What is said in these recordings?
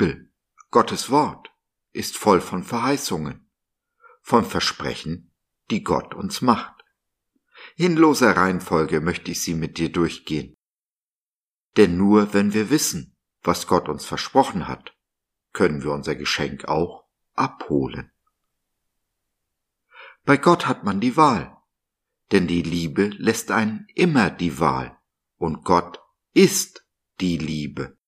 Bibel, Gottes Wort, ist voll von Verheißungen, von Versprechen, die Gott uns macht. In loser Reihenfolge möchte ich sie mit dir durchgehen. Denn nur wenn wir wissen, was Gott uns versprochen hat, können wir unser Geschenk auch abholen. Bei Gott hat man die Wahl, denn die Liebe lässt einen immer die Wahl, und Gott ist die Liebe.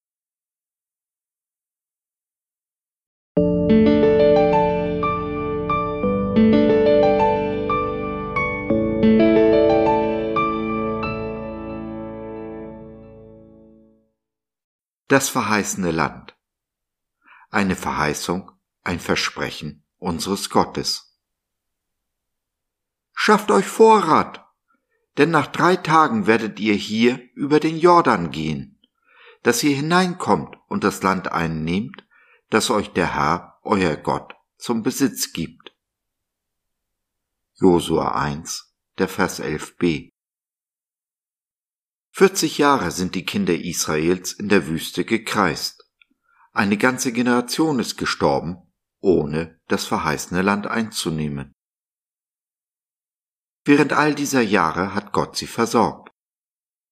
Das verheißene Land. Eine Verheißung, ein Versprechen unseres Gottes. Schafft euch Vorrat, denn nach drei Tagen werdet ihr hier über den Jordan gehen, dass ihr hineinkommt und das Land einnehmt, das euch der Herr, euer Gott, zum Besitz gibt. Josua 1, der Vers 11b. 40 Jahre sind die Kinder Israels in der Wüste gekreist. Eine ganze Generation ist gestorben, ohne das verheißene Land einzunehmen. Während all dieser Jahre hat Gott sie versorgt.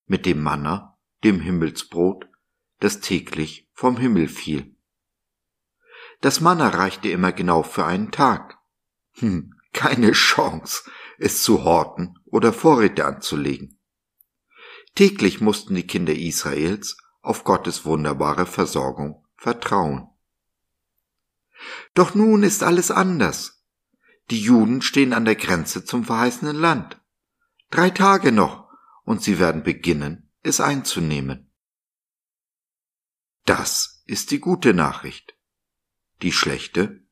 Mit dem Manna, dem Himmelsbrot, das täglich vom Himmel fiel. Das Manna reichte immer genau für einen Tag. Hm, keine Chance, es zu horten oder Vorräte anzulegen. Täglich mussten die Kinder Israels auf Gottes wunderbare Versorgung vertrauen. Doch nun ist alles anders. Die Juden stehen an der Grenze zum verheißenen Land. Drei Tage noch, und sie werden beginnen, es einzunehmen. Das ist die gute Nachricht. Die schlechte?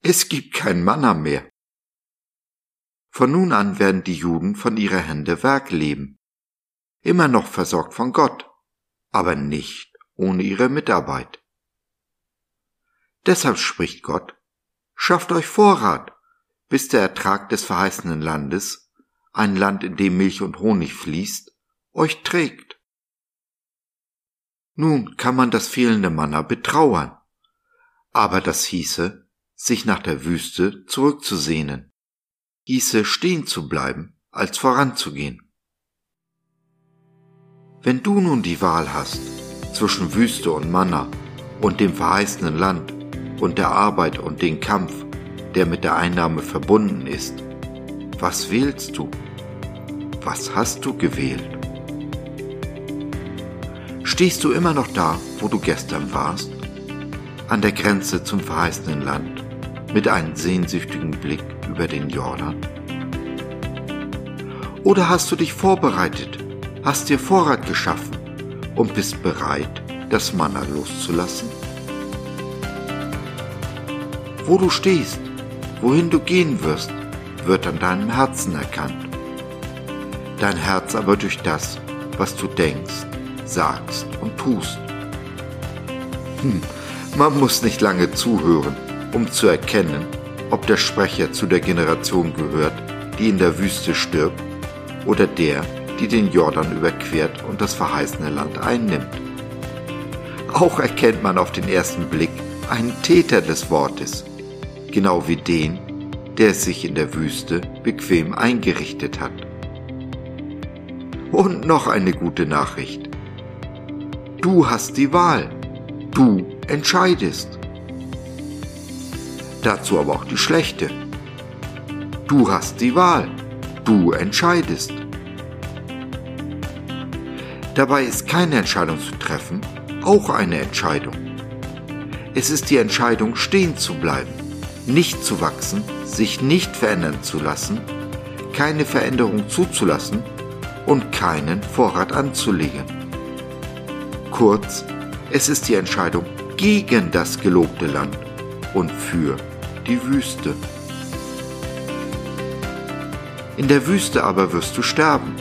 Es gibt kein Manna mehr. Von nun an werden die Juden von ihrer Hände Werk leben immer noch versorgt von Gott, aber nicht ohne ihre Mitarbeit. Deshalb spricht Gott, schafft euch Vorrat, bis der Ertrag des verheißenen Landes, ein Land, in dem Milch und Honig fließt, euch trägt. Nun kann man das fehlende Manna betrauern, aber das hieße, sich nach der Wüste zurückzusehnen, hieße stehen zu bleiben, als voranzugehen. Wenn du nun die Wahl hast zwischen Wüste und Manna und dem verheißenen Land und der Arbeit und dem Kampf, der mit der Einnahme verbunden ist, was wählst du? Was hast du gewählt? Stehst du immer noch da, wo du gestern warst? An der Grenze zum verheißenen Land, mit einem sehnsüchtigen Blick über den Jordan? Oder hast du dich vorbereitet hast dir Vorrat geschaffen und bist bereit, das Manna loszulassen? Wo du stehst, wohin du gehen wirst, wird an deinem Herzen erkannt. Dein Herz aber durch das, was du denkst, sagst und tust. Hm, man muss nicht lange zuhören, um zu erkennen, ob der Sprecher zu der Generation gehört, die in der Wüste stirbt, oder der, die den Jordan überquert und das verheißene Land einnimmt. Auch erkennt man auf den ersten Blick einen Täter des Wortes, genau wie den, der es sich in der Wüste bequem eingerichtet hat. Und noch eine gute Nachricht. Du hast die Wahl. Du entscheidest. Dazu aber auch die schlechte. Du hast die Wahl. Du entscheidest. Dabei ist keine Entscheidung zu treffen auch eine Entscheidung. Es ist die Entscheidung, stehen zu bleiben, nicht zu wachsen, sich nicht verändern zu lassen, keine Veränderung zuzulassen und keinen Vorrat anzulegen. Kurz, es ist die Entscheidung gegen das gelobte Land und für die Wüste. In der Wüste aber wirst du sterben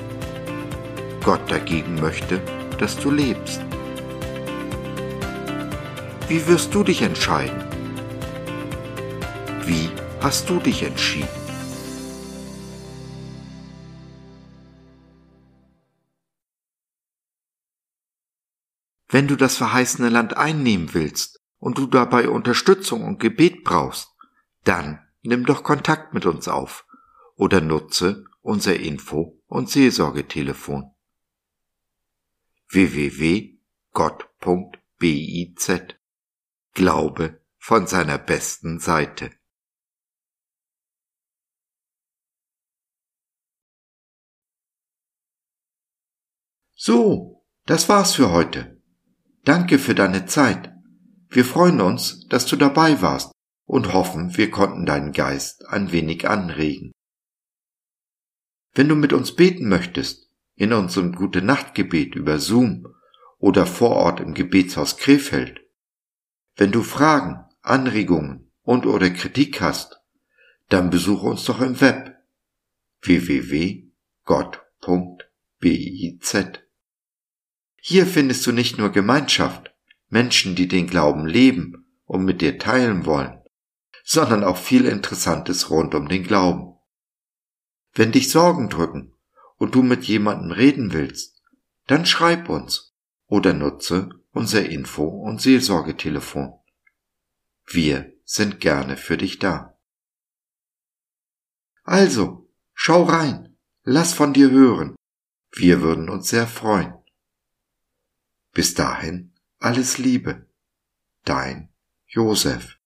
Gott dagegen möchte, dass du lebst. Wie wirst du dich entscheiden? Wie hast du dich entschieden? Wenn du das verheißene Land einnehmen willst, und du dabei Unterstützung und Gebet brauchst, dann nimm doch Kontakt mit uns auf oder nutze unser Info- und Seelsorgetelefon www.gott.biz Glaube von seiner besten Seite. So, das war's für heute. Danke für deine Zeit. Wir freuen uns, dass du dabei warst und hoffen, wir konnten deinen Geist ein wenig anregen. Wenn du mit uns beten möchtest, in unserem Gute Nachtgebet über Zoom oder vor Ort im Gebetshaus Krefeld, wenn du Fragen, Anregungen und oder Kritik hast, dann besuche uns doch im Web www.gott.biz. Hier findest du nicht nur Gemeinschaft, Menschen, die den Glauben leben und mit dir teilen wollen, sondern auch viel Interessantes rund um den Glauben. Wenn dich Sorgen drücken und du mit jemandem reden willst, dann schreib uns oder nutze unser Info- und Seelsorgetelefon. Wir sind gerne für dich da. Also, schau rein, lass von dir hören. Wir würden uns sehr freuen. Bis dahin alles Liebe. Dein Josef.